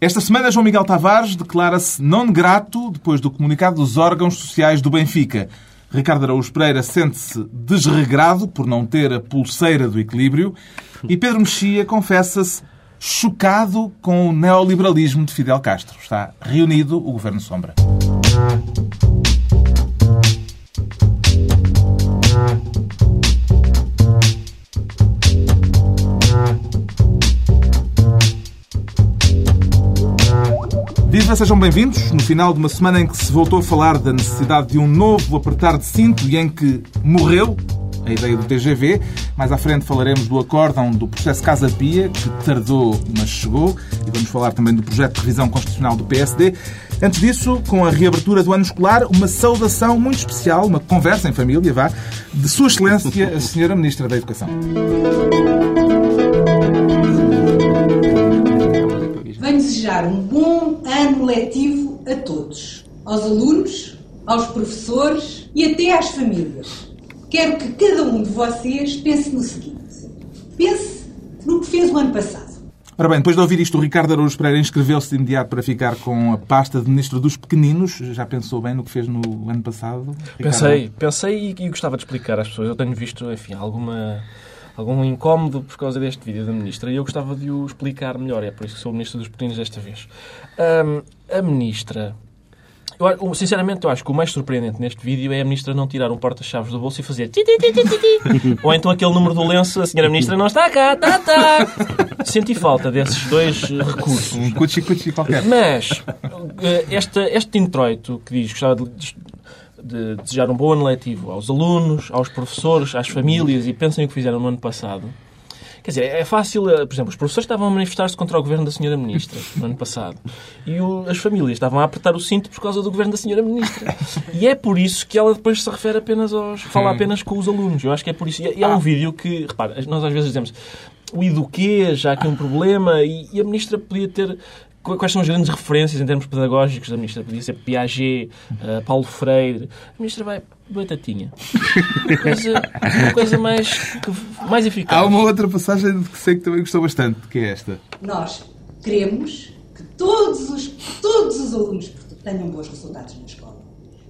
Esta semana, João Miguel Tavares declara-se não grato depois do comunicado dos órgãos sociais do Benfica. Ricardo Araújo Pereira sente-se desregrado por não ter a pulseira do equilíbrio e Pedro Mexia confessa-se chocado com o neoliberalismo de Fidel Castro. Está reunido o Governo Sombra. Viva, sejam bem-vindos. No final de uma semana em que se voltou a falar da necessidade de um novo apertar de cinto e em que morreu a ideia do TGV. Mais à frente falaremos do acórdão do processo Casa Pia, que tardou, mas chegou. E vamos falar também do projeto de revisão constitucional do PSD. Antes disso, com a reabertura do ano escolar, uma saudação muito especial, uma conversa em família, vá, de Sua Excelência, a Senhora Ministra da Educação. Venho desejar um bom ano letivo a todos, aos alunos, aos professores e até às famílias. Quero que cada um de vocês pense no seguinte: pense no que fez o ano passado. Ora bem, depois de ouvir isto, o Ricardo Araújo Pereira inscreveu-se de imediato para ficar com a pasta de Ministro dos Pequeninos. Já pensou bem no que fez no ano passado? Ricardo? Pensei, pensei e, e gostava de explicar às pessoas. Eu tenho visto, enfim, alguma, algum incómodo por causa deste vídeo da Ministra e eu gostava de o explicar melhor. É por isso que sou o Ministro dos Pequeninos desta vez. Ahm, a Ministra... Eu, sinceramente, eu acho que o mais surpreendente neste vídeo é a Ministra não tirar um porta-chaves do bolso e fazer ti, ti, ti. Ou então aquele número do lenço, a Senhora Ministra não está cá, tá, tá. Senti falta desses dois recursos. Um cuchi-cuchi qualquer. Mas eh, este, este introito que diz gostava de, de desejar um bom ano letivo aos alunos, aos professores, às famílias e pensem o que fizeram no ano passado. Quer dizer, é fácil, eh, por exemplo, os professores estavam a manifestar-se contra o governo da senhora Ministra no ano passado e o- as famílias estavam a apertar o cinto por causa do governo da senhora Ministra. E é por isso que ela depois se refere apenas aos. fala apenas com os alunos. Eu acho que é por isso. E é um vídeo que, repara, nós às vezes dizemos o eduquê, já que é um problema, e, e a Ministra podia ter. Qu- Quais são as grandes referências em termos pedagógicos da Ministra? Podia ser Piaget, eh, Paulo Freire. A Ministra vai batatinha. Uma coisa, uma coisa mais, mais eficaz. Há uma outra passagem que sei que também gostou bastante, que é esta. Nós queremos que todos os, todos os alunos tenham bons resultados na escola.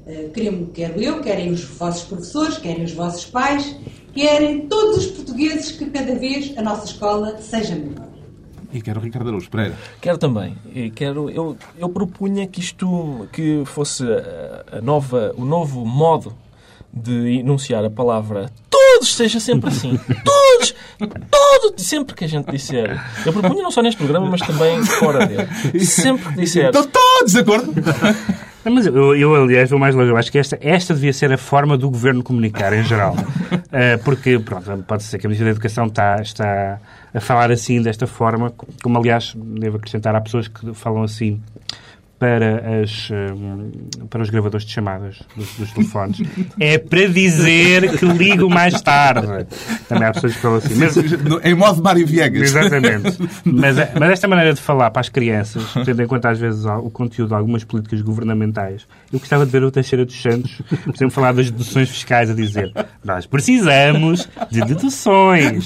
Eh, Queremos, quero eu, querem os vossos professores, querem os vossos pais, querem todos os portugueses que cada vez a nossa escola seja melhor. E quero o Ricardo Araújo Pereira. Quero também. Quero, eu, eu propunha que isto que fosse a, a nova, o novo modo de enunciar a palavra todos seja sempre assim. Todos! Todos! Sempre que a gente disser. Eu propunha não só neste programa, mas também fora dele. Sempre que disser. Estão todos de acordo? Não, Mas eu, eu, aliás, vou mais longe. Eu acho que esta, esta devia ser a forma do governo comunicar, em geral. Eh, porque, pronto, pode ser que a Ministra da Educação está, está a falar assim, desta forma, como, aliás, devo acrescentar, há pessoas que falam assim para, as, eh, para os gravadores de chamadas dos, dos telefones. É para dizer que ligo mais tarde. Também há pessoas que falam assim. Mas, em modo Mário Viegas. Exatamente. Mas, mas esta maneira de falar para as crianças, tendo em conta às vezes o conteúdo de algumas políticas governamentais, eu gostava de ver o Teixeira dos Santos, por exemplo, falar das deduções fiscais, a dizer nós precisamos de deduções.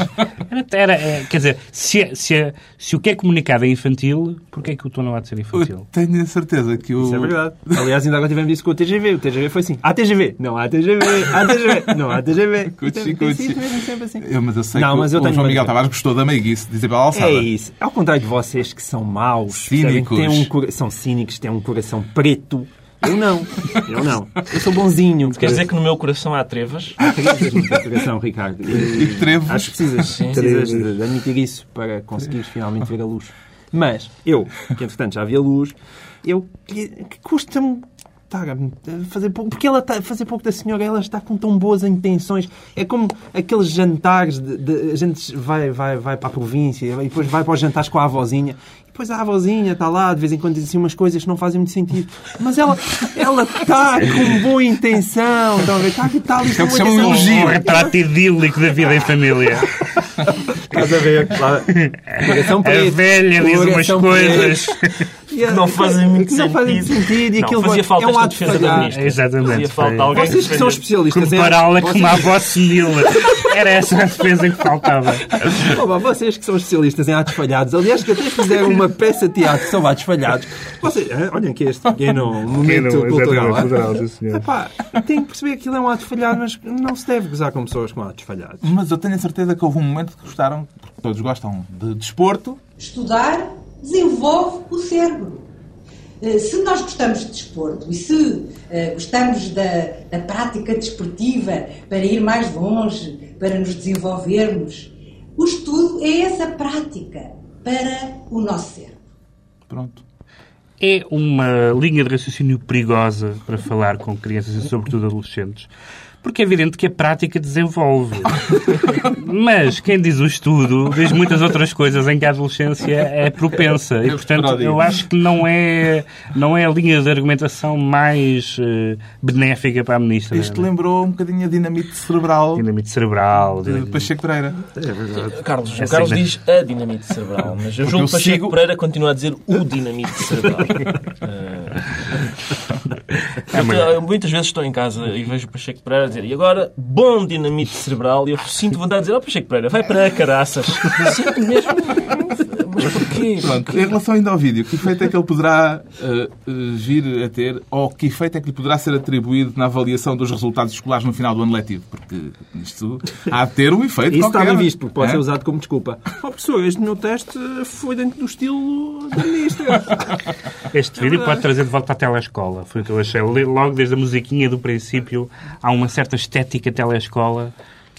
Era, era- é, quer dizer, se, se, se o que é comunicado é infantil, porquê é que o tom não há de ser Eu infantil? tenho a certeza que o. Isso é verdade. Aliás, ainda agora tivemos isso com o TGV. O TGV foi assim. Há TGV. Não há TGV. Há TGV. Não há TGV. Cuchi, Tem cuchi. sido mesmo sempre assim. Eu, mas eu sei Não, que mas eu o tenho João Miguel. Tavares gostou da meiguice, de dizer para a alçada. É isso. Ao contrário de vocês que são maus, Cínicos. têm um cora- são cínicos, têm um coração preto. Eu não. Eu não. Eu sou bonzinho. Quer dizer que no meu coração há trevas? Há trevas no teu coração, Ricardo. E trevos. Acho que precisas, precisas de, de admitir isso para conseguires finalmente ver a luz. Mas eu, que entretanto já vi a luz, eu custa-me fazer pouco, porque ela está fazer pouco da senhora, ela está com tão boas intenções. É como aqueles jantares de, de- a gente vai, vai, vai para a província e depois vai para os jantares com a avózinha. Depois a avózinha está lá, de vez em quando diz assim umas coisas que não fazem muito sentido. Mas ela ela está com boa intenção. Estão a ver? Está, está com É se chama um intenção. elogio. Um retrato idílico da vida em família. Estás a ver? Coração A velha diz umas coisas. Que não fazem muito que não fazem sentido. sentido. E Não, aquilo fazia falta é um esta ato de defesa da falhar. ministra. Exatamente. Fazia falta alguém Vocês que são especialistas em Compará-la vocês- como a Boss Miller. Era essa a defesa que faltava. Oh, vocês que são especialistas em atos falhados, aliás, que até fizeram uma peça de teatro sobre atos falhados, vocês, ah, olhem aqui este pequeno momento cultural. ah. Epá, tem que perceber que aquilo é um ato falhado, mas não se deve gozar com pessoas com atos falhados. Mas eu tenho a certeza que houve um momento que gostaram, porque todos gostam de desporto. Estudar desenvolve o cérebro. Eh, Se nós gostamos de desporto e se eh, gostamos da, da prática desportiva para ir mais longe, para nos desenvolvermos, o estudo é essa prática para o nosso cérebro. Pronto. É uma linha de raciocínio perigosa para falar com crianças e, sobretudo, adolescentes. Porque é evidente que a prática desenvolve. Mas quem diz o estudo diz muitas outras coisas em que a adolescência é propensa. E, Eu portanto, eu acho que não é, não é a linha de argumentação mais eh, benéfica para a ministra. Isto lembrou um bocadinho a dinamite cerebral Dinamite cerebral. de Pacheco Pereira. Carlos, o Essa Carlos é- diz a dinamite cerebral, mas eu julgo que Pacheco sigo- Pereira continua a dizer o dinamite cerebral. Eh, eu, eu muitas vezes estou em casa e vejo o Pacheco Pereira dizer e agora, bom dinamite cerebral, e eu sinto vontade de dizer, ó Pacheco Pereira, vai para a caraças. Sinto mesmo. Mas porquê? Pronto, em relação ainda ao vídeo, que efeito é que ele poderá eh, vir a ter, ou que efeito é que lhe poderá ser atribuído na avaliação dos resultados escolares no final do ano letivo? Porque isto há de ter um efeito Isso está bem visto, porque pode É? ser usado como desculpa. Oh, professor, este meu teste foi dentro do estilo da ministra. Este vídeo pode trazer de volta à telescola. Foi o que eu achei. Logo desde a musiquinha do princípio, há uma certa estética telescola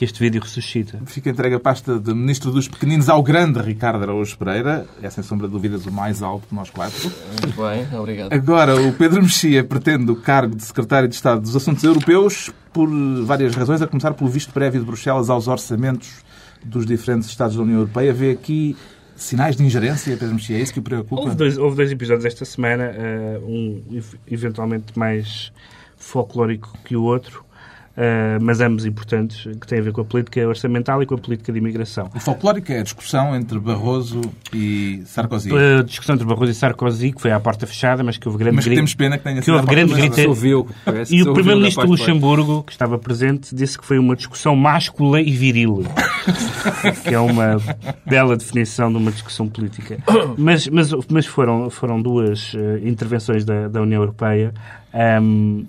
que este vídeo ressuscita. Fica entregue a pasta de Ministro dos Pequeninos ao grande Ricardo Araújo Pereira. É, sem sombra de dúvidas, o mais alto de nós quatro. Muito bem, obrigado. Agora, o Pedro Mexia pretende o cargo de Secretário de Estado dos Assuntos Europeus por várias razões, a começar pelo visto prévio de Bruxelas aos orçamentos dos diferentes Estados da União Europeia. Vê aqui sinais de ingerência, Pedro Mexia, é isso que o preocupa? Houve dois, houve dois episódios esta semana, eh, um ev- eventualmente mais folclórico que o outro, eh, mas ambos importantes, que têm a ver com a política orçamental e com a política de imigração. O folclórico é a discussão entre Barroso e Sarkozy. A discussão entre Barroso e Sarkozy, que foi à porta fechada, mas que houve grande Mas que temos pena que tenha que sido houve grande Se ouviu, E o Primeiro-Ministro. Luxemburgo, que estava presente, disse que foi uma discussão máscula e viril. Que é uma bela definição de uma discussão política. Mas, mas, mas foram, foram duas eh, intervenções da, da União Europeia, ahm,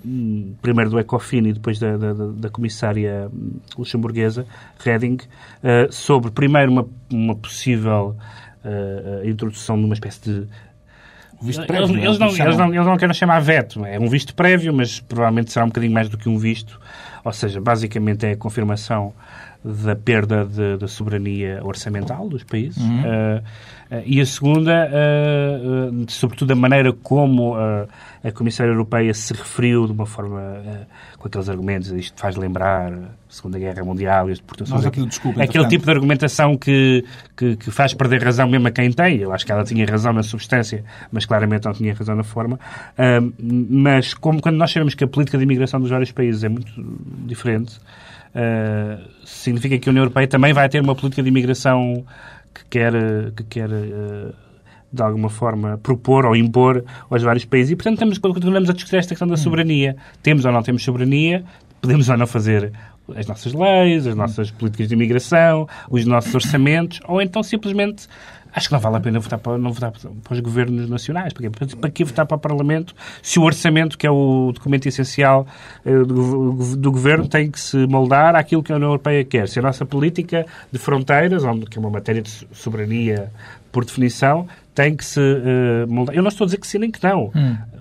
primeiro do Ecofin e depois da, da, da- comissária hum, luxemburguesa, Reding, eh, sobre, primeiro, uma, uma possível eh, introdução de uma espécie de O visto eles, prévio, eles não, é eles, não, eles não querem chamar veto. É um visto prévio, mas provavelmente será um bocadinho mais do que um visto. Ou seja, basicamente é a confirmação da perda da soberania orçamental dos países. Uh, uh, e a segunda, uh, uh, sobretudo a maneira como a Comissária Europeia se referiu de uma forma com aqueles argumentos, isto faz lembrar a Segunda Guerra Mundial e as deportações. Nós aquilo, desculpa, Aquele tipo de argumentação que, que, que faz perder razão mesmo a quem tem. Eu acho que ela tinha razão na substância, mas claramente não tinha razão na forma. Mas como quando nós sabemos que a política de imigração dos vários países é muito diferente, ah, significa que a União Europeia também vai ter uma política de imigração que quer, que quer ah, de alguma forma, propor ou impor aos vários países. E, portanto, estamos, continuamos a discutir esta questão da soberania. Temos ou não temos soberania, podemos ou não fazer as nossas leis, as nossas políticas de imigração, os nossos orçamentos, ou então simplesmente acho que não vale a pena votar para, não votar para os governos nacionais. Porque, para que votar para o Parlamento se o orçamento, que é o documento essencial eh, do, do governo, tem que se moldar àquilo que a União Europeia quer? Se a nossa política de fronteiras, onde- que é uma matéria de so- soberania por definição, tem que se eh, moldar. Eu não estou a dizer que sim nem que não.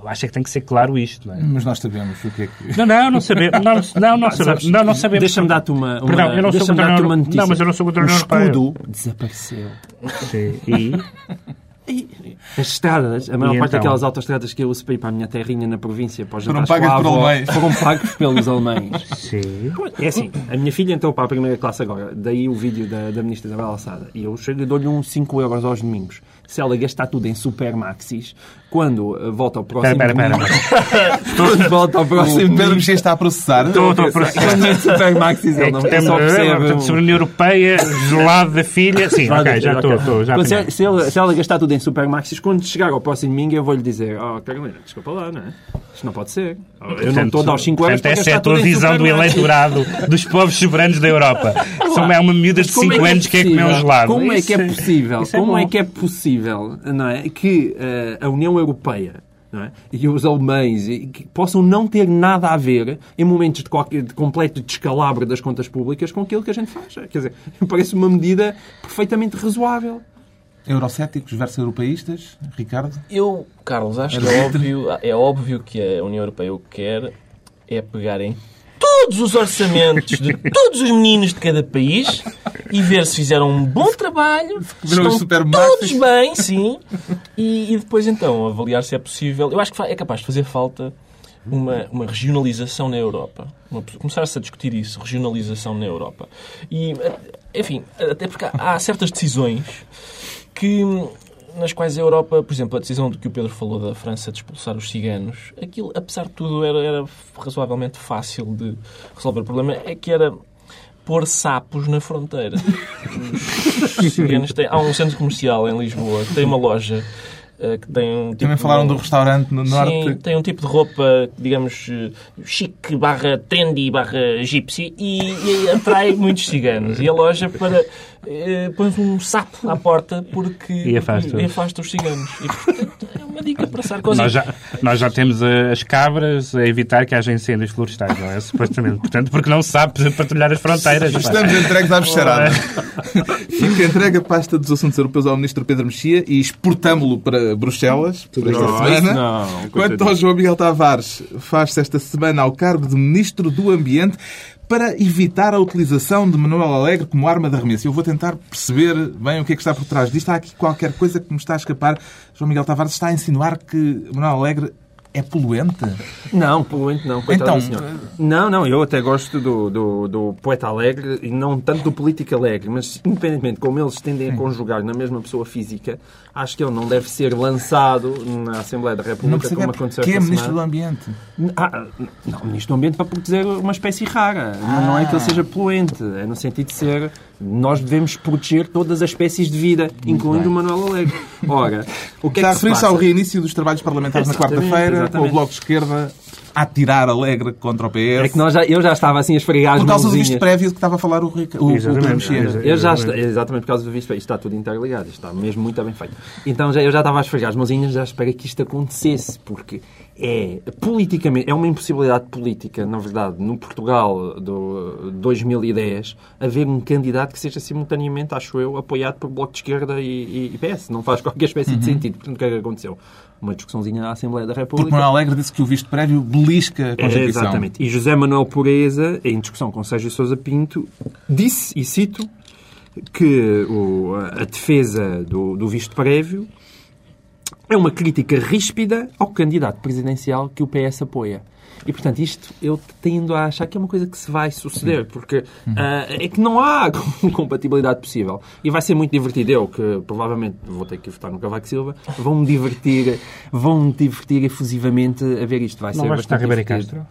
Eu acho é que tem que ser claro isto. Não é? Mas nós sabemos o que é que... Não, não, não sabemos. Não, não, não, sabemos. Não, não sabemos. Deixa-me dar-te uma, uma, Perdão, eu não sou contra uma notícia. Não, mas eu não sou contra o escudo desapareceu. Sim. E? E as estradas, a maior E parte então? daquelas autoestradas que eu uso para ir para a minha terrinha na província, para os Foram pagas por alemães. Foram pagos pelos alemães. Sim. É assim, a minha filha entrou para a primeira classe agora, daí o vídeo da, da ministra Isabel Alçada, e eu chego e dou-lhe uns 5 euros aos domingos. Se ela gastar tudo em supermaxis, quando uh, volta ao próximo Espera, espera, domingo- espera. quando volta ao O próximo Pedro domingo, Mexia está a processar. Estou, estou a processar. quando é de supermaxis, ele É não temos só percebe... portanto, um- soberania europeia, gelado da filha. Sim, ok, já estou, já Quando se, se, ela, se ela gastar tudo em supermaxis, quando chegar ao próximo domingo, eu vou-lhe dizer: Oh, Carolina, desculpa lá, não é? Isto não pode ser. Eu não Portanto, estou a dar os 5 euros portanto, essa é a tua visão do eleitorado dos povos soberanos da Europa. São é uma miúda de Como 5 anos que é comer um possível? gelado. Como é que é possível? é como bom. é que é possível, não é, que eh, a União Europeia não é, e os alemães e que possam não ter nada a ver em momentos de, qualquer, de completo descalabro das contas públicas com aquilo que a gente faz? Quer dizer, parece uma medida perfeitamente razoável. Eurocéticos versus europeístas, Ricardo? Eu, Carlos, acho que é óbvio, é óbvio que a União Europeia o que quer é pegar em todos os orçamentos de todos os meninos de cada país e ver se fizeram um bom trabalho, Viram estão todos bem, sim, e, e depois então avaliar se é possível. Eu acho que é capaz de fazer falta uma, uma regionalização na Europa. Começar-se a discutir isso, regionalização na Europa. E, eh, enfim, até porque há certas decisões que nas quais a Europa, por exemplo, a decisão do que o Pedro falou da França de expulsar os ciganos, aquilo, apesar de tudo, era, era razoavelmente fácil de resolver. O problema é que era pôr sapos na fronteira. Os ciganos têm, há um centro comercial em Lisboa tem uma loja que tem um tipo Também de- falaram do restaurante no Sim, norte. tem um tipo de roupa, digamos, eh, chique barra trendy barra gypsy e, e atrai muitos ciganos. E a loja para eh, põe um sapo à porta porque E afasta-os. e afasta os ciganos. E, portanto, é uma dica para Sarkozy. Nós já, nós já temos eh, as cabras a evitar que haja incêndios florestais, não é? Supostamente. Portanto, porque não se sabe patrulhar as fronteiras. pá. Estamos entregues à bicharada. Fica entregue a pasta dos assuntos europeus ao Ministro Pedro Mexia e exportámo-lo para Bruxelas por esta Não, semana. não, Quanto ao João Miguel Tavares, faz-se esta semana ao cargo de Ministro do Ambiente para evitar a utilização de Manuel Alegre como arma de arremesso. Eu vou tentar perceber bem o que é que está por trás disto. Há aqui qualquer coisa que me está a escapar. João Miguel Tavares está a insinuar que Manuel Alegre é poluente? Não, poluente não. coitado Então. Não, não, eu até gosto do, do, do poeta alegre e não tanto do político alegre, mas independentemente como eles tendem a conjugar na mesma pessoa física, acho que ele não deve ser lançado na Assembleia da República como aconteceu porque é Ministro do. Ambiente. Ah, não, Ministro do Ambiente para proteger uma espécie rara. Não- Não é que ele seja poluente, é no sentido de ser. Nós devemos proteger todas as espécies de vida, incluindo o Manuel Alegre. Ora, o que Está é a que se referir-se ao reinício dos trabalhos parlamentares na quarta-feira, com o. Bloco de Esquerda a tirar Alegre contra o PS. É que nós já, eu já estava assim a esfregar as Por causa do visto prévio que estava a falar o, Rica, o, o Exatamente, Pedro Mexia. exatamente. Eu já está, exatamente por causa do visto, isto está tudo interligado, isto está mesmo muito bem feito. Então já, eu já estava a esfregar as mãozinhas, já espero que isto acontecesse, porque é politicamente, é uma impossibilidade política, na verdade, no Portugal do 2010, haver um candidato que seja simultaneamente, acho eu, apoiado por Bloco de Esquerda e, e- e PS. Não faz qualquer espécie de sentido. Portanto, o que é que aconteceu? Uma discussãozinha na Assembleia da Porque República. Manuel Alegre disse que o visto prévio belisca a Constituição. Exatamente. E José Manuel Pureza, em discussão com Sérgio Sousa Pinto, disse, e cito, que o- a defesa do, do visto prévio é uma crítica ríspida ao candidato presidencial que o PS apoia. E, portanto, isto eu tendo a achar que é uma coisa que se vai suceder, porque ah, é que não há compatibilidade possível. E vai ser muito divertido. Eu, que provavelmente vou ter que votar no Cavaco Silva, vão-me divertir, vão-me divertir efusivamente a ver isto. Vai Não ser vais bastante Ribeiro divertido.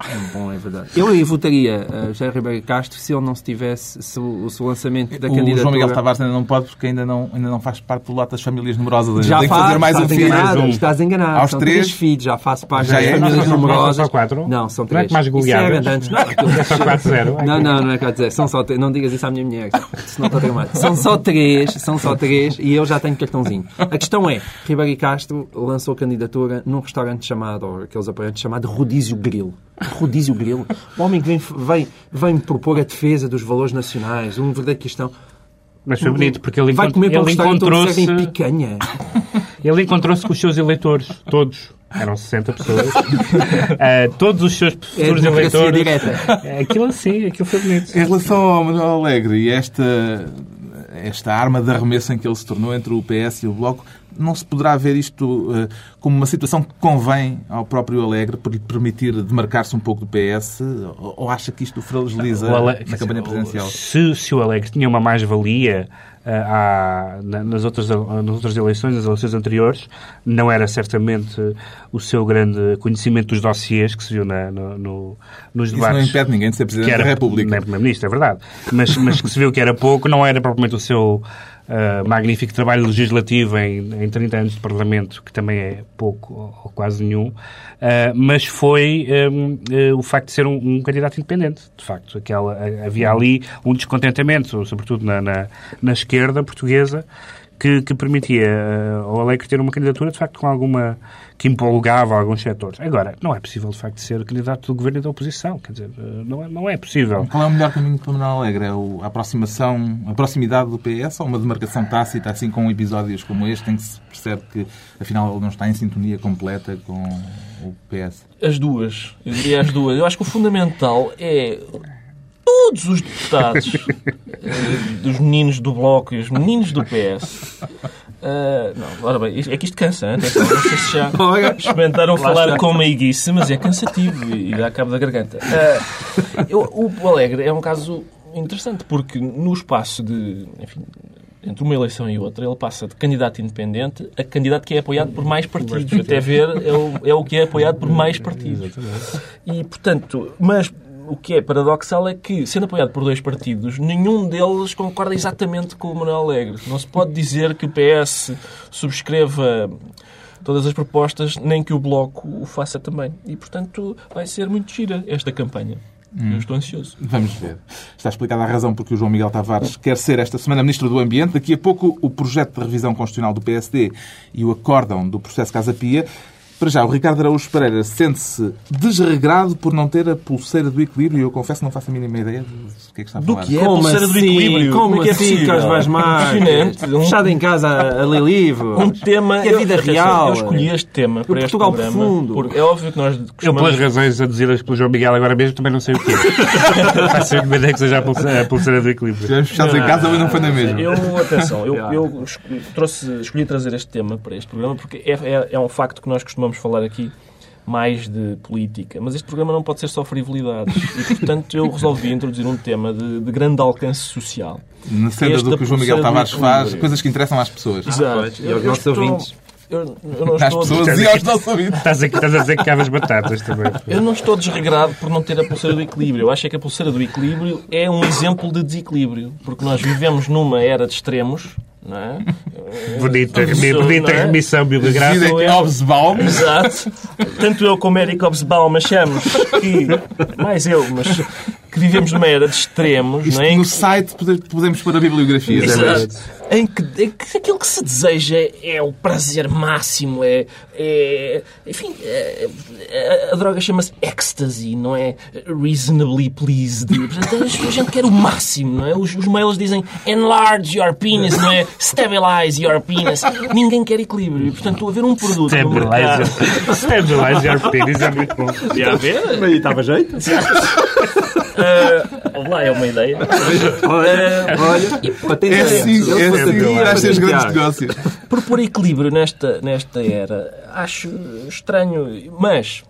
Castro? Bom, é verdade. Eu aí votaria uh, José Ribeiro Castro se ele não se tivesse, se o, se o lançamento da O candidatura... João Miguel Tavares ainda não pode porque ainda não, ainda não faz parte do lote das famílias numerosas. Já Tem que faz, fazer mais um estás filho. enganado, um. estás enganado. Aos são três? três filhos, já faço parte Já das é? famílias Não não numerosas. são só quatro? Não, são Não é três. que mais goleadas? é antes, não. É só 4-0. Não, não, não é quero dizer. São só três. Não digas isso à minha mulher, senão estou tramado. São só três, são só três e eu já tenho cartãozinho. A questão é, Ribeiro Castro lançou candidatura num restaurante chamado, ou aqueles apoiantes chamado Rodízio Grill. Rodízio Grill. O homem que vem, vem, vem propor a defesa dos valores nacionais, um verdadeiro questão. Mas foi bonito, porque ele, Vai encont- comer um ele onde encontrou-se picanha. ele encontrou-se com os seus eleitores, todos. Eram 60 pessoas. Ah, todos os seus É futuros democracia eleitores. direta. É, Aquilo assim, aquilo foi bonito. Em relação ao Manuel Alegre e esta, esta arma de arremesso em que ele se tornou entre o PS e o Bloco, não se poderá ver isto eh, como uma situação que convém ao próprio Alegre por lhe permitir demarcar-se um pouco do PS? Ou, ou acha que isto o fragiliza Ale- na campanha presidencial? Se, se o Alegre tinha uma mais-valia à- na- nas, outras, nas outras eleições, nas eleições anteriores, não era certamente o seu grande conhecimento dos dossiês que se viu na- no- no- nos Isso não debates. impede ninguém de ser Presidente era da República. não é Primeiro-Ministro, é verdade. Mas, mas que se viu que era pouco, não era propriamente o seu ah, magnífico trabalho legislativo em, em 30 anos de Parlamento, que também é pouco ou, quase nenhum, ah, mas foi hum, eh, o facto de ser um, um candidato independente. De facto, aquela, havia ali um descontentamento, sobretudo na, na, na esquerda portuguesa, que, que permitia ah, ao Alegre ter uma candidatura, de facto, com alguma. Que empolgava alguns setores. Agora, não é possível, de facto, ser candidato do governo e da oposição. Quer dizer, ah, não é, não é possível. Qual é o melhor caminho para Manuel Alegre? É a aproximação, a proximidade do PS ou uma demarcação tácita, assim com episódios como este, em que se percebe que afinal ele não está em sintonia completa com o PS? As duas. Eu diria as duas. Eu acho que o fundamental é todos os deputados eh, dos meninos do Bloco e os meninos do PS. Eh, não, ora bem, é que isto cansa, hein? atenção, não sei se já experimentaram falar com meiguice, mas é cansativo e dá cabo da garganta. Eh, eu- o Alegre é um caso interessante porque no espaço de, enfim, entre uma eleição e outra, ele passa de candidato independente a candidato que é apoiado por mais partidos. Até ver é o, é o que é apoiado por mais partidos. E, portanto, mas o que é paradoxal é que, sendo apoiado por dois partidos, nenhum deles concorda exatamente com o Manuel Alegre. Não se pode dizer que o PS subscreva todas as propostas, nem que o Bloco o faça também. E, portanto, vai ser muito gira esta campanha. Eu estou ansioso. Vamos ver. Está explicada a razão porque o João Miguel Tavares quer ser esta semana Ministro do Ambiente. Daqui a pouco o projeto de revisão constitucional do PSD e o acórdão do processo Casa Pia. Para já, o Ricardo Araújo Pereira sente-se desregrado por não ter a pulseira do equilíbrio e eu confesso que não faço a mínima ideia do que é que está a Do falar. que é a Como pulseira do assim? equilíbrio? Como, é que é assim, possível? Carlos Vaz Marques? Um- Fechado em casa a, a ler livros. Um tema. E a vida eu, real. Eu escolhi este tema para este Portugal programa. profundo. Porque é óbvio que nós Eu, costumamos pelas razões aduzidas pelo João Miguel agora mesmo, também não sei o quê. Faço a ideia que seja a pulseira, a pulseira do equilíbrio. Estivemos fechados em casa, mas não foi na mesma. Eu, atenção, eu, eu escolhi, trouxe, escolhi trazer este tema para este programa porque é, é, é um facto que nós costumamos falar aqui mais de política. Mas este programa não pode ser só frivolidades. E, portanto, eu resolvi introduzir um tema de, de grande alcance social. Na senda do que o João Miguel Tavares faz, coisas que interessam às pessoas. Exato. pois, e aos nossos ouvintes. Eu, eu não Às estou pessoas e aos nossos ouvintes. Estás, aqui, estás a dizer que cavas batatas também. Eu não estou desregrado por não ter a pulseira do equilíbrio. Eu acho que a pulseira do equilíbrio é um exemplo de desequilíbrio. Porque nós vivemos numa era de extremos, é? Bonita, bonita não é? remissão sou em eu. Obsbaum. Exato. Tanto eu como Eric Hobsbawm achamos que, mais eu, mas que vivemos numa era de extremos, Isto não é? No que- site pode- podemos pôr a bibliografia. Exato. Em que, em que aquilo que se deseja é o prazer máximo, é. É- enfim, é- a, a droga chama-se ecstasy, não é? Reasonably pleased. Portanto, a gente quer o máximo, não é? Os, os mails dizem enlarge your penis, não é? Stabilize your penis. Ninguém quer equilíbrio. E, portanto, haver um produto no mercado. Stabilizer. Stabilize your penis é muito bom. Já a ver? Estava jeito. Uh, lá é uma ideia. Olha, olha. Patente É assim, é assim os grandes negócios. por pôr equilíbrio nesta, nesta era, acho estranho, mas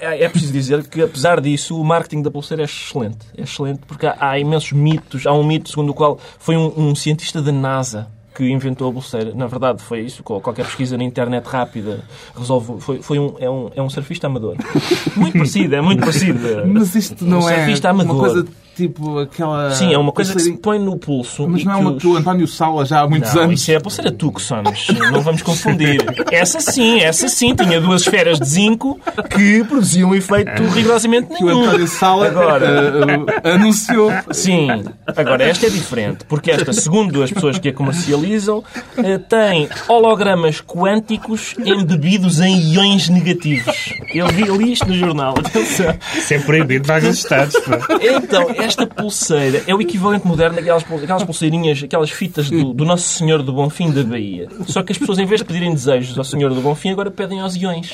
é preciso dizer que, apesar disso, o marketing da pulseira é excelente. É excelente porque há, há imensos mitos. Há um mito segundo o qual foi um, um cientista da NASA que inventou a pulseira. Na verdade, foi isso. Qual- Qualquer pesquisa na internet rápida resolve. Foi, foi um, é, um, é um surfista amador. Muito parecido, é muito parecido. Mas isto Um não é surfista uma amador. coisa tipo aquela... Sim, é uma coisa que se põe no pulso. Mas não é que uma os- que o António Sala já há muitos não, anos... isso é a pulseira Tucsons. Não vamos confundir. Essa sim, essa sim. Tinha duas esferas de zinco que produziam um efeito rigorosamente que o nenhum. António Sala Agora. eh, anunciou. Sim. Agora, esta é diferente. Porque esta, segundo as pessoas que a comercializam, eh, tem hologramas quânticos embebidos em iões negativos. Eu vi li isto no jornal. Atenção. Isso é proibido alguns estados. pá. Então, esta pulseira é o equivalente moderno daquelas aquelas pulseirinhas, aquelas fitas do, do Nosso Senhor do Bonfim da Bahia. Só que as pessoas, em vez de pedirem desejos ao Senhor do Bonfim, agora pedem aos iões.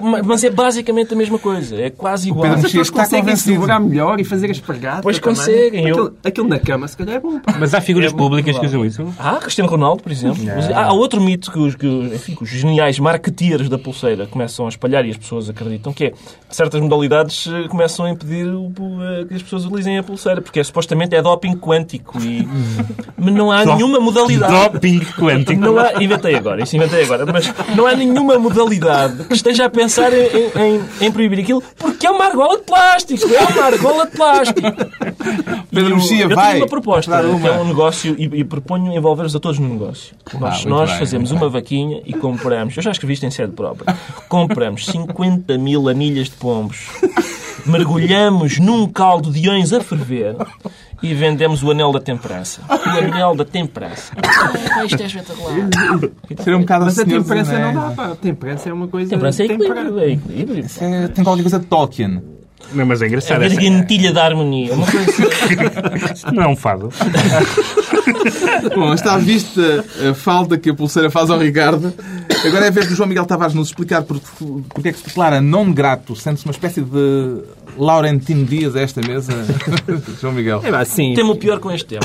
Ma- Mas é basicamente a mesma coisa. É quase igual. Mas eles está conseguem segurar melhor e fazer as pregadas. Pois conseguem, eu- Aquilo, aquilo na cama, se calhar é bom. pá. Mas há figuras É públicas que usam isso? Ah, Cristiano Ronaldo, por exemplo. Mas Há, há outro mito que os, que, enfim, que os geniais marketeers da pulseira começam a espalhar e as pessoas acreditam que é certas modalidades eh, começam a impedir o- eh, que as pessoas utilizem a pulseira, porque é, supostamente é doping quântico e mas não há nenhuma modalidade. Doping quântico. Não há, inventei agora, isso inventei agora, mas não há nenhuma modalidade que esteja a pensar em, em- em proibir aquilo porque é uma argola de plástico, é uma argola de plástico. Pedro Mexia eu vai tenho uma proposta, uma. que é um negócio, e, e proponho envolver-vos a todos no negócio. Nós, muito nós bem, fazemos uma vaquinha e compramos, eu já escrevi isto em sede própria, compramos 50 mil anilhas de pombos, mergulhamos num caldo de iões a ferver e vendemos o anel da temperança. O anel da temperança. Ah, isto é espetacular. Ser um bocado Mas a dos temperança não Anéis. dá, pá. A temperança é uma coisa... Temperança é equilíbrio, é equilíbrio. É- Tem qualquer coisa de Tolkien. Não, mas é A engraçado. essa- gargantilha da harmonia. Uma coisa assim. Não é um fado. Bom, está vista a falta que a pulseira faz ao Ricardo. Agora é a vez do João Miguel Tavares nos explicar porque, porque é que se declara não grato, sendo-se uma espécie de Laurentino Dias a esta mesa. João Miguel. É sim. Temo o pior com este tema.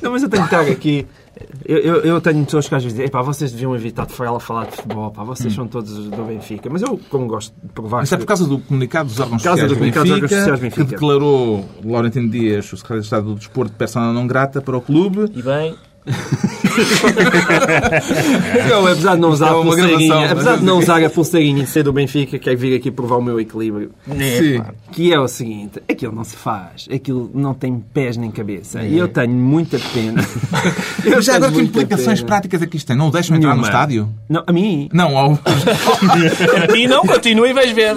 Não, mas eu tenho que estar aqui. Eu, eu, eu tenho pessoas que às vezes dizem, "Epá, vocês deviam evitar de falar, falar de futebol, pá, vocês são todos do Benfica. Mas eu, como gosto de provar Isso é por causa do comunicado dos órgãos Por causa sociais do comunicado dos órgãos Benfica, sociais do Benfica. que declarou Laurentino Dias, o secretário de Estado do Desporto, persona não grata para o clube. E bem, Eu, apesar de não usar É a pulseirinha, apesar de não usar a pulseirinha e ser do Benfica, quero vir aqui provar o meu equilíbrio. Sim. Que é o seguinte, aquilo não se faz, aquilo não tem pés nem cabeça. E eu tenho muita pena. Eu já agora que implicações pena. práticas é que isto tem? Não o deixam entrar no estádio? Não, a mim? Não, ao... a ti não, continua e vais ver.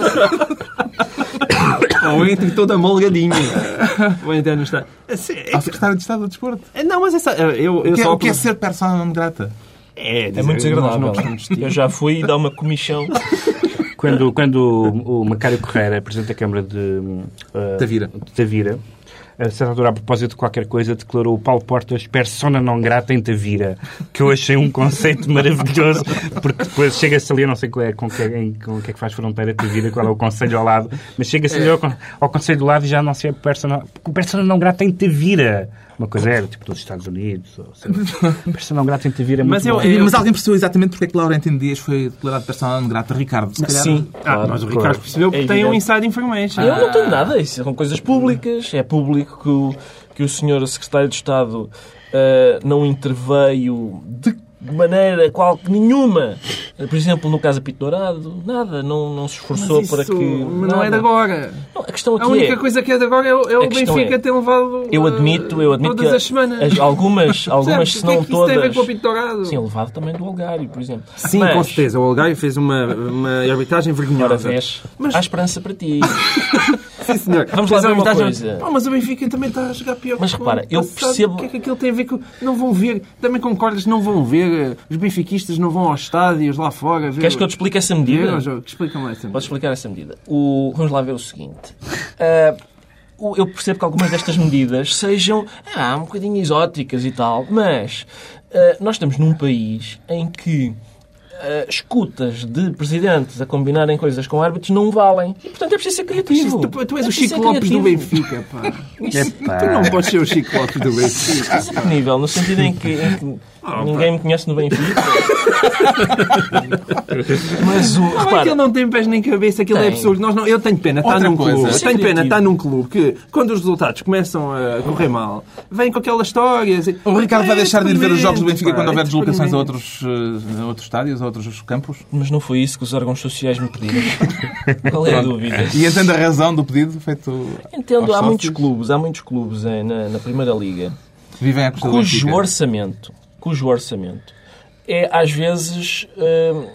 Ou entre toda molgadinha. Vou entrar no estádio. É sé- é ao que- secretário de Estado do Desporto. é- Não, mas essa, eu, eu O que, é, só... o que é ser persona não grata? É, É muito nós desagradável. não. Eu já fui e dá uma comichão. Quando, quando o, o Macário Correia, Presidente da Câmara de uh, Tavira. de Tavira, a certa altura, a propósito de qualquer coisa, declarou o Paulo Portas persona non grata em Tavira, que eu achei um conceito maravilhoso, porque depois chega-se ali, eu não sei qual é, com, que, em- com o que é que faz fronteira Tavira, qual é o conselho ao lado, mas chega-se ali ao, con- ao conselho do lado e já não sei persona, porque o persona non grata em Tavira. Uma coisa é, tipo, dos Estados Unidos, ou sei lá. persona non grata em Tavira é muito Mas eu- eu- Mas alguém percebeu exatamente porque é que Laurentino Dias foi declarado persona não grata? Ricardo, se calhar... Sim, ah, Claro, mas o claro. Ricardo percebeu porque É tem um inside information. Eu não tenho nada, isso são coisas públicas. É público que o, que o senhor secretário de Estado ah, não interveio de maneira qual, nenhuma. Por exemplo, no caso Apito Dourado, nada, não, não se esforçou Mas para isso que. mas não é de agora. Não, a questão aqui A única é. coisa que é de agora é o, é o Benfica é, ter levado Eu admito, eu admito todas que as semanas. as- algumas, algumas se Percebes? não é isso tem a ver todas. com o Pinto Dourado? Sim, levado também do Algário, por exemplo. Sim, Mas, com certeza. O Algaio fez uma, uma arbitragem vergonhosa. vês, Mas- há esperança para ti. Sim, senhor. Vamos lá Fez ver uma coisa. Pá, mas o Benfica também está a jogar pior Mas repara, eu percebo- O que é que aquilo tem a ver com... Não vão ver... Também concordas, não vão ver... eh, Os benfiquistas não vão aos estádios lá fora ver... Queres que eu te explique essa medida? Explica-me essa Podes explicar essa medida. O- vamos lá ver o seguinte. O- eu percebo que algumas destas medidas sejam ah, um bocadinho exóticas e tal, mas ah, nós estamos num país em que ah, escutas de presidentes a combinarem coisas com árbitros não valem. E, portanto, é preciso ser criativo. Tu, tu és É o preciso Chico Lopes do. Benfica, pá. Epá. Tu não podes ser o Chico Lopes do Benfica. Mas a que nível? No sentido em que, em que ninguém me conhece no Benfica? Mas o. Não, é que ele não tem pés nem cabeça, aquilo é Tem. absurdo. Nós não, eu tenho pena, está num coisa. clube. É Tenho pena, está num clube que, quando os resultados começam a correr mal, vem com aquelas histórias. O Ricardo vai É deixar de ir ver os jogos do Benfica pá, quando houver é deslocações a outros, eh, a outros estádios, a outros campos? mas não foi isso que os órgãos sociais me pediram. Qual é a dúvida? E entende a razão do pedido feito Entendo, há muitos clubes, há muitos clubes eh, na, na Primeira Liga que vivem à custa cujo orçamento, cujo orçamento é às vezes, hum,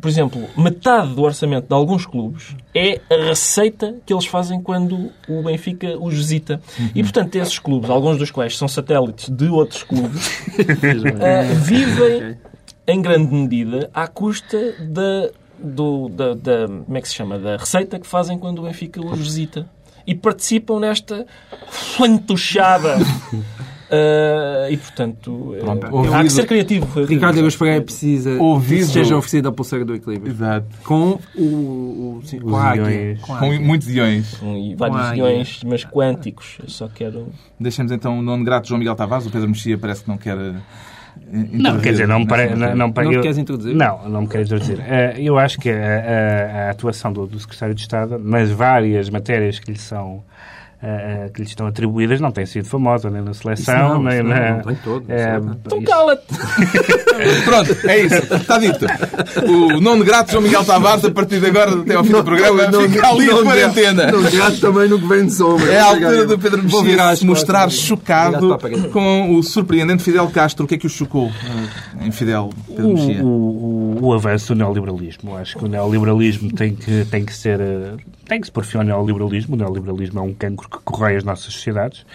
por exemplo, metade do orçamento de alguns clubes é a receita que eles fazem quando o Benfica os visita. E portanto, esses clubes, alguns dos quais são satélites de outros clubes, eh, vivem em grande medida à custa da do, da, da- como é que se chama? Da receita que fazem quando o Benfica os visita. E participam nesta flantuchada. Ah, e, portanto, Pronto, eh, ouvido- há que ser criativo. Ricardo Pereira precisa Ouvido- que seja oferecida a pulseira do equilíbrio. Exato. Com o... o, sim, com iões. Com Com muitos iões. E vários Uai. iões, mas quânticos. Eu só quero... Deixemos então o nono grato João Miguel Tavares. O Pedro Mexia parece que não quer. eh, Não, quer dizer, não me pare... não, não, Não te eu- queres introduzir? Não, não me quero introduzir. Eh, eu acho que a, a- a atuação do, do Secretário de Estado nas várias matérias que lhe são eh, eh, que lhe estão atribuídas não tem sido famosa, nem na seleção, não, nem não, na. não tem todo, eh, isso não. Então cala-te! Pronto, é isso. Está dito. O nono grato João Miguel Tavares, a partir de agora, até ao fim do programa, fica ali em quarentena. Não gato também no governo de sombra. É a altura do Pedro Mexia se mostrar chocado com o surpreendente Fidel Castro. O que é que o chocou eh, em Fidel, Pedro o, Mexia? o, o, o avanço do neoliberalismo. Acho que o neoliberalismo tem que, tem que ser. Eh, tem que se pôr fim ao neoliberalismo. O neoliberalismo é um cancro que corrói as nossas sociedades.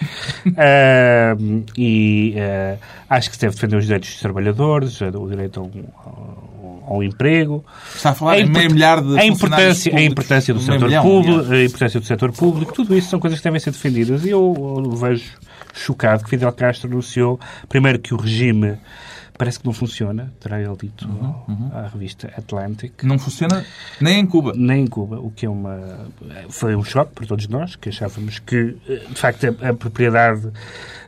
Ah, e ah, acho que se deve defender os direitos dos trabalhadores, o direito ao, ao, ao emprego. Está a falar em meio milhar de a importância, a importância do setor milhão, público, aliás. a importância do setor público, tudo isso são coisas que devem ser defendidas. E eu, eu vejo chocado que Fidel Castro anunciou, primeiro, que o regime parece que não funciona, terá ele dito Uhum, à revista Atlantic. Não funciona nem em Cuba. Nem em Cuba, o que é uma. Foi um choque para todos nós, que achávamos que, eh, de facto, a, a propriedade,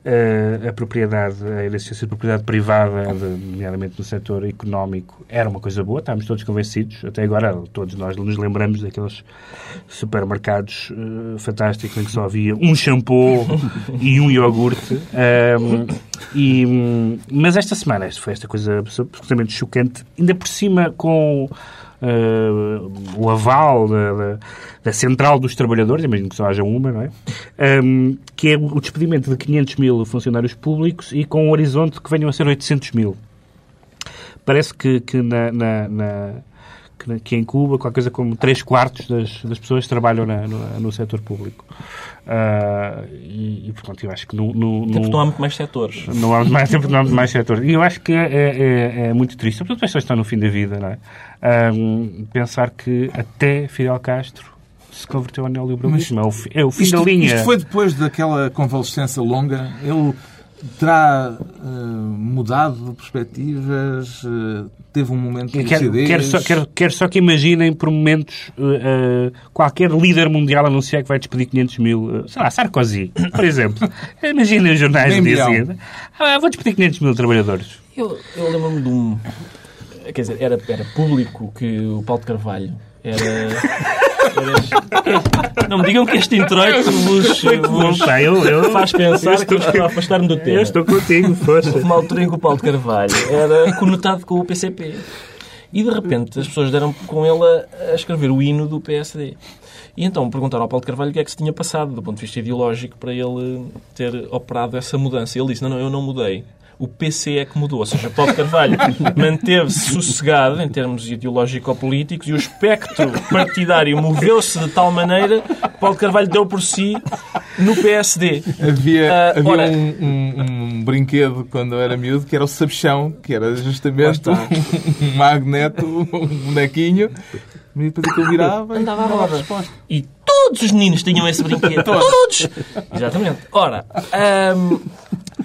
eh, a propriedade, a exercício de propriedade privada, de- nomeadamente no setor económico, era uma coisa boa, estávamos todos convencidos. Até agora, todos nós nos lembramos daqueles supermercados eh, fantásticos em que só havia um shampoo e um iogurte. Ahm, e, mas esta semana, foi esta coisa absolutamente chocante, ainda por cima com eh, o aval da, da- da Central dos Trabalhadores, imagino que só haja uma, não é? Ahm, que é o despedimento de 500 mil funcionários públicos e com um horizonte que venham a ser 800 mil. Parece que, que na, na- na- que que em Cuba, qualquer coisa como 3 quartos das, das pessoas trabalham na- no, no setor público. Ah, e, e, portanto, eu acho que no, no, no- não há muito mais setores. não há mais tempo, não há mais setor. E eu acho que é, é- é muito triste, sobretudo as pessoas que estão no fim da vida, não é? Ahm, pensar que até Fidel Castro se converteu ao neoliberalismo. É o, é o fim Isto, da linha. isto foi depois daquela convalescença longa. Ele terá eh, mudado perspectivas, eh, teve um momento de Quero, lucidez. quero, só, quero, quero só que imaginem por momentos uh, uh, qualquer líder mundial anunciar que vai despedir 500 mil, uh, sei lá, Sarkozy, por exemplo. Imaginem os jornais do dia seguinte. Ah, vou despedir 500 mil trabalhadores. Eu, eu lembro-me de um. Quer dizer, era, era público que o Paulo de Carvalho era. era- não me digam que este introito vos, vos Pá, eu, eu, faz pensar eu que eu estou a afastar-me do tema. eu estou contigo, força. Houve uma altura em que o Paulo de Carvalho era conotado com o PCP. E de repente as pessoas deram com ele a, a escrever o hino do PSD. E então perguntaram ao Paulo de Carvalho o que é que se tinha passado do ponto de vista ideológico para ele ter operado essa mudança. E ele disse: Não, não, eu não mudei. O PC é que mudou. Ou seja, Paulo de Carvalho manteve-se sossegado em termos ideológico-políticos e o espectro partidário moveu-se de tal maneira que Paulo Carvalho deu por si no PSD. Havia, Ah, havia ora- um, um- um brinquedo quando eu era miúdo que era o sabichão, que era justamente Lá um magneto, um bonequinho. E depois aquilo virava e dava roda. resposta. E todos os meninos tinham esse brinquedo. todos! Exatamente. Ora,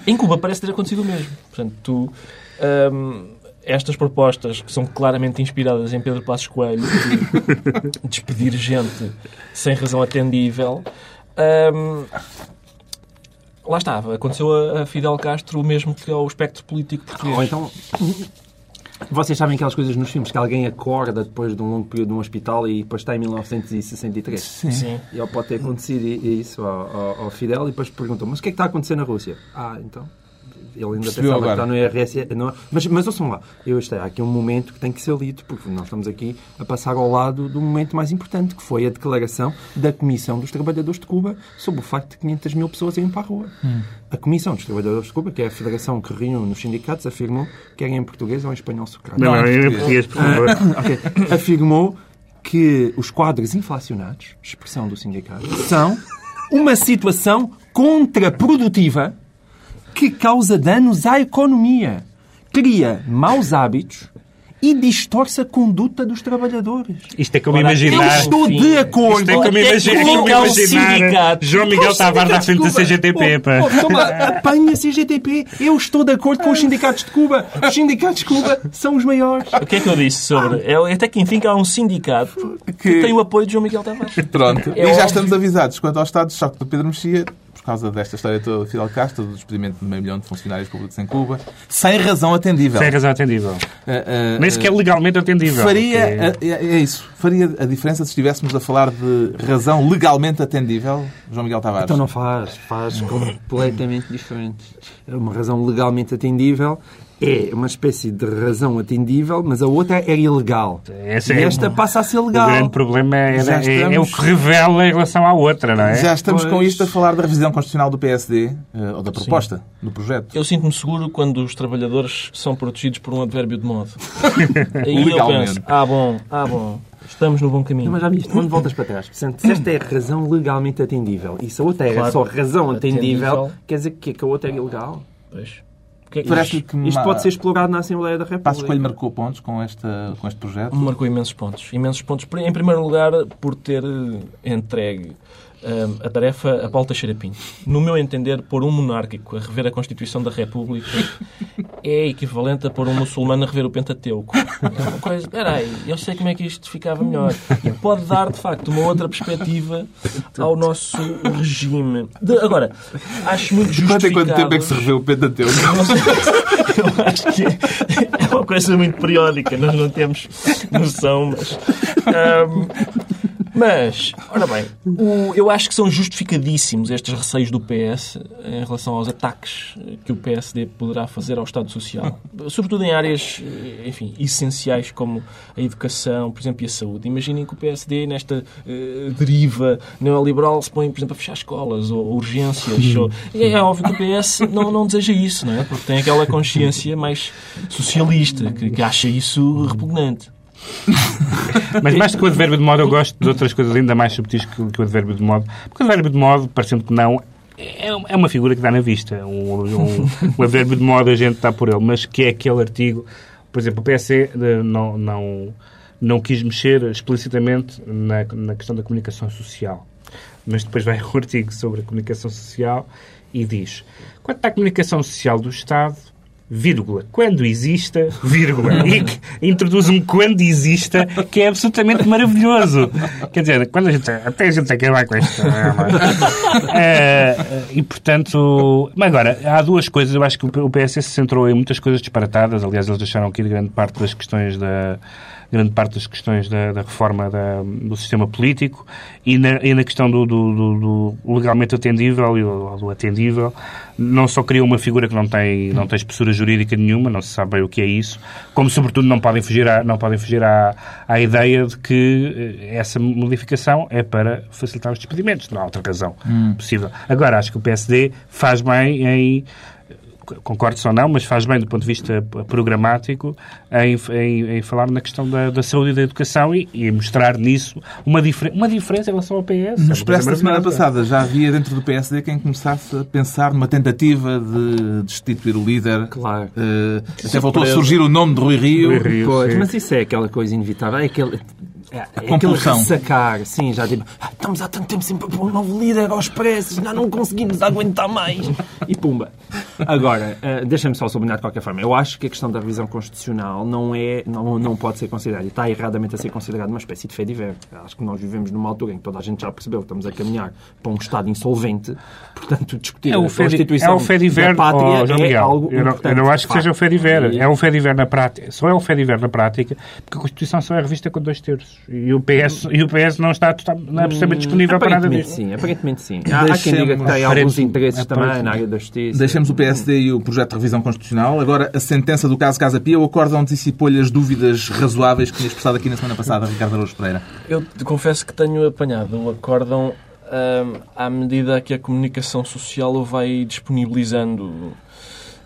em Cuba parece ter acontecido o mesmo. Portanto, tu, ahm, estas propostas que são claramente inspiradas em Pedro Passos Coelho, de despedir gente sem razão atendível, ahm, lá estava. Aconteceu a, a Fidel Castro o mesmo que ao espectro político português. Ou então, vocês sabem aquelas coisas nos filmes que alguém acorda depois de um longo período num hospital e depois está em 1963? Sim. Sim. E ele pode ter acontecido isso ao, ao- ao Fidel e depois perguntam, mas o que é que está a acontecer na Rússia? Ah, então... Ele ainda Percebeu pensava agora. que está no IRS. Não, mas, mas ouçam lá, eu este, há aqui um momento que tem que ser lido, porque nós estamos aqui a passar ao lado do momento mais importante, que foi a declaração da Comissão dos Trabalhadores de Cuba sobre o facto de 500 mil pessoas irem para a rua. A Comissão dos Trabalhadores de Cuba, que é a federação que reúne os sindicatos, afirmou, quer em português ou em espanhol socrático. Não, Não, não, em português, por favor. Ok. afirmou que os quadros inflacionados, expressão do sindicato, são uma situação contraprodutiva que causa danos à economia, cria maus hábitos e distorce a conduta dos trabalhadores. Isto é como Ora, imaginar. Eu estou de acordo. Isto é como que é como imaginar sindicato. João Miguel Tavares à frente da CGTP. pá. Oh, toma, apanha a CGTP. Eu estou de acordo com os sindicatos de Cuba. Os sindicatos de Cuba são os maiores. O que é que eu disse sobre... É, até que enfim que há um sindicato que Que- tem o apoio de João Miguel Tavares. Pronto. É e já óbvio. estamos avisados quanto ao estado de choque do Pedro Mexia, causa desta história toda de Fidel Castro, do despedimento de meio milhão de funcionários públicos em Cuba, sem razão atendível. Sem razão atendível. Eh, eh, Nem sequer legalmente atendível. Faria, Que- é, é isso, faria a diferença se estivéssemos a falar de razão legalmente atendível, João Miguel Tavares? Então não faz, faz completamente diferente. É uma razão legalmente atendível, é uma espécie de razão atendível, mas a outra é ilegal. Essa e é esta o- passa a ser O legal. grande problema é, Já é- é o estamos- que revela em relação à outra, não é? Já estamos com Pois. isto a falar da revisão constitucional do PSD, eh, ou da proposta, do projeto. Eu sinto-me seguro quando os trabalhadores são protegidos por um advérbio de modo. Aí eu penso, ah bom, ah bom, estamos no bom caminho. Mas já viste, quando voltas para trás, portanto, se esta é razão legalmente atendível e se a outra é Claro. só razão atendível, Atendível. quer dizer que, que a outra é ilegal? Pois. O que é que Parece que Isto pode ser explorado na Assembleia da República. Passo Coelho marcou pontos com, esta, com este projeto. Marcou imensos pontos. Imensos pontos. Em primeiro lugar, por ter eh, entregue a tarefa a Paulo Teixeira. No meu entender, pôr um monárquico a rever a Constituição da República é equivalente a pôr um muçulmano a rever o Pentateuco. É uma coisa... Espera aí, eu sei como é que isto ficava melhor. E pode dar, de facto, uma outra perspectiva ao nosso regime. De- Agora, acho muito Quanto justificado... em quanto tempo é que se revê o Pentateuco? Eu acho que é uma coisa muito periódica, nós não temos noção, mas. ahm, mas, ora bem, o- eu acho que são justificadíssimos estes receios do PS em relação aos ataques que o PSD poderá fazer ao Estado Social. Sobretudo em áreas, eh, enfim, essenciais como a educação, por exemplo, e a saúde. Imaginem que o PSD, nesta eh, deriva neoliberal, se põe, por exemplo, a fechar escolas ou urgências. ou- E é óbvio que o PS não, não deseja isso, não é? Porque tem aquela consciência mais socialista, que, que acha isso repugnante. Mas mais que o advérbio de modo, eu gosto de outras coisas ainda mais subtis que, o advérbio de modo. Porque o advérbio de modo, parecendo que não, é, é uma figura que dá na vista. Um, um, advérbio de modo a gente está por ele, mas que é aquele artigo. Por exemplo, o PSC eh, não, não, não quis mexer explicitamente na, na questão da comunicação social. Mas depois vai um artigo sobre a comunicação social e diz: quanto à comunicação social do Estado, vírgula, quando exista, vírgula, e introduz um quando exista que é absolutamente maravilhoso. Quer dizer, quando a gente, até a gente acabar com isto. É, e portanto, mas agora, há duas coisas, eu acho que o PS se centrou em muitas coisas disparatadas, aliás, eles deixaram aqui grande parte das questões da grande parte das questões da, da reforma da- do sistema político e na, e na questão do, do- do- legalmente atendível e do, do atendível não só criou uma figura que não tem, não tem espessura jurídica nenhuma, não se sabe bem o que é isso, como sobretudo não podem fugir, à, não podem fugir à, à ideia de que eh, essa modificação é para facilitar os despedimentos, não há outra razão possível. Agora, acho que o PSD faz bem em concordo ou não, mas faz bem do ponto de vista programático em, em- em falar na questão da, da saúde e da educação e, e mostrar nisso uma, difer uma diferença em relação ao PS. É No uma Expresso da semana passada já havia dentro do PSD quem começasse a pensar numa tentativa de destituir o líder. Claro. Eh, até voltou a surgir o nome de Rui Rio. Rui Rio. Pois, mas isso é aquela coisa inevitável. É aquele. É, é aquele compulsão. ressacar, sim, já tipo, "Ah, estamos há tanto tempo sempre para um novo líder aos pressos, já não conseguimos aguentar mais. E pumba. Agora, eh, deixa-me só sublinhar de qualquer forma. Eu acho que a questão da revisão constitucional não é, não, não pode ser considerada, e está erradamente a ser considerada uma espécie de fé diver. Acho que nós vivemos numa altura em que toda a gente já percebeu que estamos a caminhar para um Estado insolvente, portanto, discutir É o a Constituição é o fé diver, da pátria ó, João é algo eu, não, importante. eu não acho que seja o fé diver. E- É um fé diver na prática. Só é um fé diver na prática porque a Constituição só é revista com dois terços. E o PS, e o PS não está não é absolutamente disponível para nada disso. sim, aparentemente sim. Há, há quem diga que tem Deixemos- alguns interesses também na área da justiça. Deixemos o PSD e o projeto de revisão constitucional. Agora, a sentença do caso Casa Pia, o acórdão dissipou-lhe as dúvidas razoáveis que tinha expressado aqui na semana passada, Ricardo Araújo Pereira. Eu te confesso que tenho apanhado o acórdão hum, à medida que a comunicação social o vai disponibilizando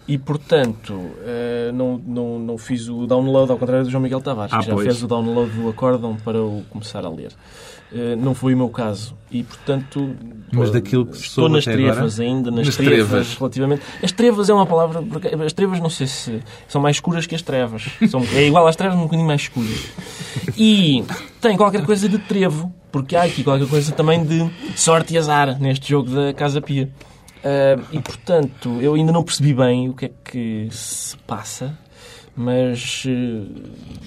E, portanto, eh, não, não, não fiz o download, ao contrário do João Miguel Tavares, Ah, que já pois. fez o download do acórdão para o começar a ler. Eh, Não foi o meu caso. E, portanto, Mas eh, daquilo que estou nas trevas agora? ainda, nas, Nas trevas, trevas. relativamente. As trevas é uma palavra. porque As trevas, não sei se são mais escuras que as trevas. São, é igual às trevas, um bocadinho mais escuras. E tem qualquer coisa de trevo, porque há aqui qualquer coisa também de sorte e azar neste jogo da Casa Pia. Ah, e portanto, eu ainda não percebi bem o que é que se passa, mas eh,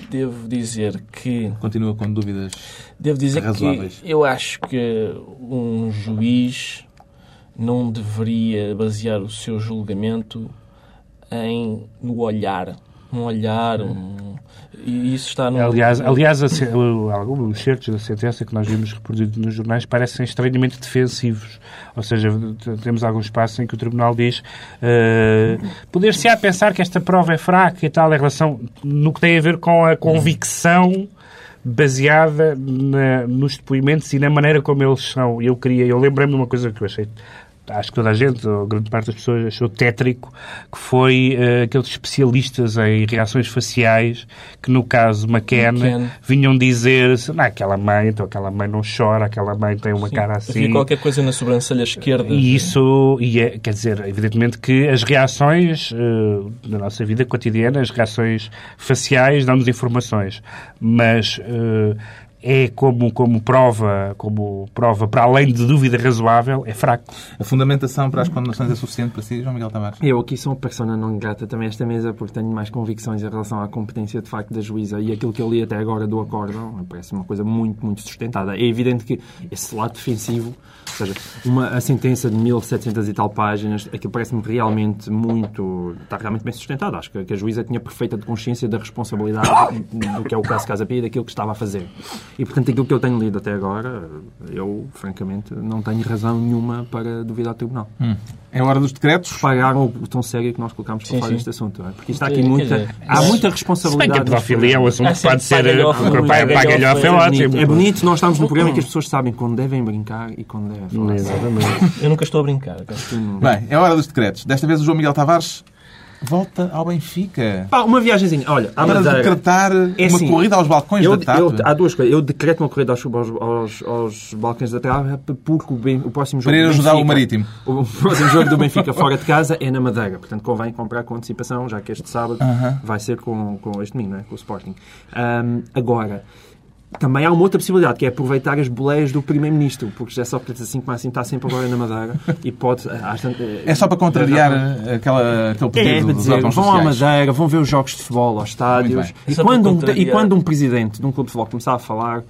devo dizer que Continua com dúvidas. devo dizer Razoáveis. que eu acho que um juiz não deveria basear o seu julgamento em no olhar, um olhar, um, e isso está no Aliás, aliás alguns certos da sentença que nós vimos reproduzidos nos jornais parecem estranhamente defensivos. Ou seja, temos algum espaço em que o Tribunal diz eh, poder-se-á pensar que esta prova é fraca e tal em relação no que tem a ver com a convicção baseada na- nos depoimentos e na maneira como eles são. Eu queria, eu lembrei-me de uma coisa que eu achei acho que toda a gente, ou grande parte das pessoas, achou tétrico, que foi eh, aqueles especialistas em reações faciais que, no caso McKenna, McKenna. vinham dizer não, aquela mãe, então aquela mãe não chora, aquela mãe tem uma cara assim. Havia qualquer coisa na sobrancelha esquerda. E isso, e é, quer dizer, evidentemente que as reações eh, da nossa vida cotidiana, as reações faciais, dão-nos informações. Mas eh, é como, como prova, como prova para além de dúvida razoável, é fraco. A fundamentação para as condenações é suficiente para si, João Miguel Tavares? Eu aqui sou uma persona não grata também a esta mesa porque tenho mais convicções em relação à competência de facto da juíza e aquilo que eu li até agora do acórdão parece uma coisa muito, muito sustentada. É evidente que esse lado defensivo, ou seja, uma, a sentença de 1700 e tal páginas, aquilo parece-me realmente muito, está realmente bem sustentado. Acho que, que a juíza tinha perfeita consciência da responsabilidade do que é o caso Casa Pia e daquilo que estava a fazer. E portanto aquilo que eu tenho lido até agora, eu francamente não tenho razão nenhuma para duvidar do tribunal É hora dos decretos. pagaram o tom sério que nós colocámos para Sim, falar sim. deste assunto. é? Porque está aqui muita, dizer, há muita Se bem responsabilidade. que a pedofilia é um assunto Ah, que pode ser pagalhofa, eh, é é ótimo. bonito. É bonito nós estamos num programa em que as pessoas sabem quando devem brincar e quando devem falar. Exatamente. Eu nunca estou a brincar. Bem, é hora dos decretos. Desta vez o João Miguel Tavares volta ao Benfica. Pá, uma viagemzinha. Olha, à Para Madeira. decretar É uma assim, corrida aos balcões Eu, da TAP. eu- há duas coisas. Eu decreto uma corrida aos, aos, aos, balcões da TAP porque o, Ben- o próximo jogo Para ajudar Benfica, o Marítimo. O próximo jogo do Benfica fora de casa é na Madeira. Portanto, convém comprar com antecipação, já que este sábado vai ser com, com este domingo, não é? com o Sporting. Ahm, agora, também há uma outra possibilidade, que é aproveitar as boleias do Primeiro-Ministro, porque José Sócrates, assim como assim, está sempre agora na Madeira e pode... às tantas- É só para contrariar aquela, aquele é, pedido para dos dizer, órgãos vão à sociais. Madeira, vão ver os jogos de futebol aos estádios. E quando, um, e quando um presidente de um clube de futebol começar a falar,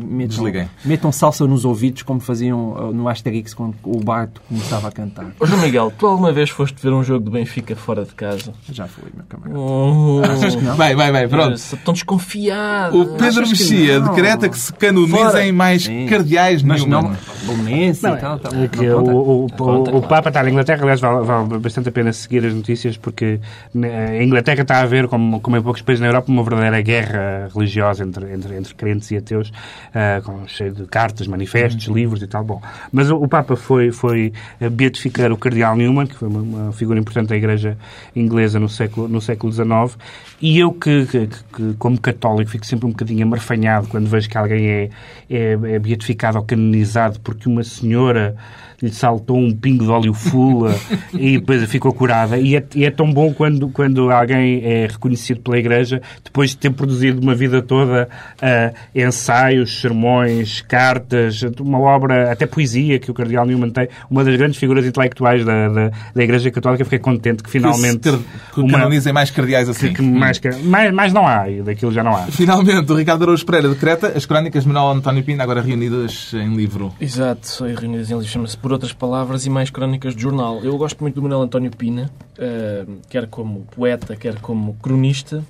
metam, Desliguem. metam salsa nos ouvidos, como faziam uh, no Asterix quando o Barto começava a cantar. Ô João Miguel, tu alguma vez foste ver um jogo do Benfica fora de casa? Já foi, meu camarada. Oh, Achas que não? Bem, bem, bem, pronto. Tão desconfiado. O Pedro Achas Mexia decreta que se canonizem mais Sim. cardeais Mas nenhuma. não, Bolonense e tal. tal. é que Não o, conta. o, o, Conta, o. Papa está na Inglaterra, aliás, vale, vale bastante a pena seguir as notícias, porque a Inglaterra está a ver, como, como em poucos países na Europa, uma verdadeira guerra religiosa entre, entre, entre crentes e ateus, ah, com, cheio de cartas, manifestos, livros e tal. Bom, mas o, o Papa foi, foi eh, beatificar o Cardeal Newman, que foi uma, uma figura importante da Igreja inglesa no século, no século XIX, e eu que, que, que, como católico, fico sempre um bocadinho amarfanhado quando vejo que alguém é, é, é beatificado ou canonizado porque uma senhora lhe saltou um pingo de óleo fula e depois ficou curada. E é, e é tão bom quando, quando alguém é reconhecido pela Igreja depois de ter produzido uma vida toda ah, ensaios, sermões, cartas, uma obra, até poesia que o Cardeal Newman tem, uma das grandes figuras intelectuais da, da, da Igreja Católica. Fiquei contente que finalmente. Que, que uma- canonizem mais cardeais assim. que mais, que- mais, mais não há, e daquilo já não há. Finalmente, o Ricardo Araújo Pereira decreta as crónicas de Manuel António Pina agora reunidas em livro. Exato, reunidas em livro chama-se Por Outras Palavras e Mais Crónicas de Jornal. Eu gosto muito do Manuel António Pina, eh, quer como poeta, quer como cronista,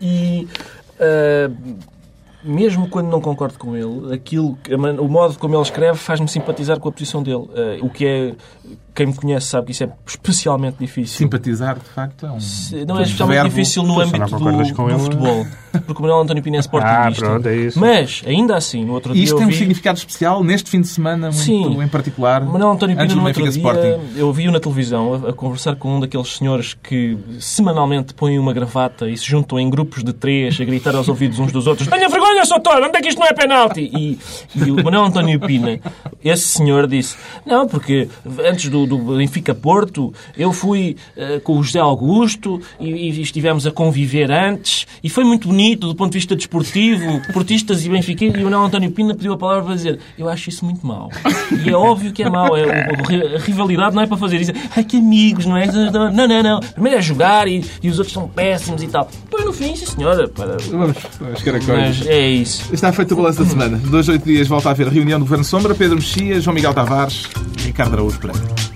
e eh, mesmo quando não concordo com ele, aquilo, o modo como ele escreve faz-me simpatizar com a posição dele. Eh, o que é quem me conhece sabe que isso é especialmente difícil. Simpatizar, de facto, é um. Não é especialmente verbo. difícil no âmbito do, do futebol. Porque o Manuel António Pina é Ah, sportingista. pronto, é isso. Mas, ainda assim, no outro E dia isto tem um vi... significado especial neste fim de semana, muito Sim. em particular. O Manuel António Pina, no outro dia, Sporting. eu vi-o na televisão a, a conversar com um daqueles senhores que semanalmente põem uma gravata e se juntam em grupos de três a gritar aos ouvidos uns dos outros Tenha vergonha, Soutor! Onde é que isto não é penalti? E, e o Manuel António Pina, esse senhor disse não, porque antes do, do Benfica Porto eu fui eh, com o José Augusto e, e estivemos a conviver antes e foi muito bonito do ponto de vista desportivo, portistas e benfiquistas e o Manuel António Pina pediu a palavra para dizer eu acho isso muito mau. E é óbvio que é mau. É, a rivalidade não é para fazer isso. Ai, que amigos, não é? Não, não, não. Primeiro é jogar e, e os outros são péssimos e tal. Depois no fim, sim senhora. Para... Vamos, vamos caracóis. Mas é isso. Está feito o balanço da semana. Dois, oito dias volta a haver reunião do Governo Sombra, Pedro Mexia, João Miguel Tavares e Ricardo Araújo Pereira.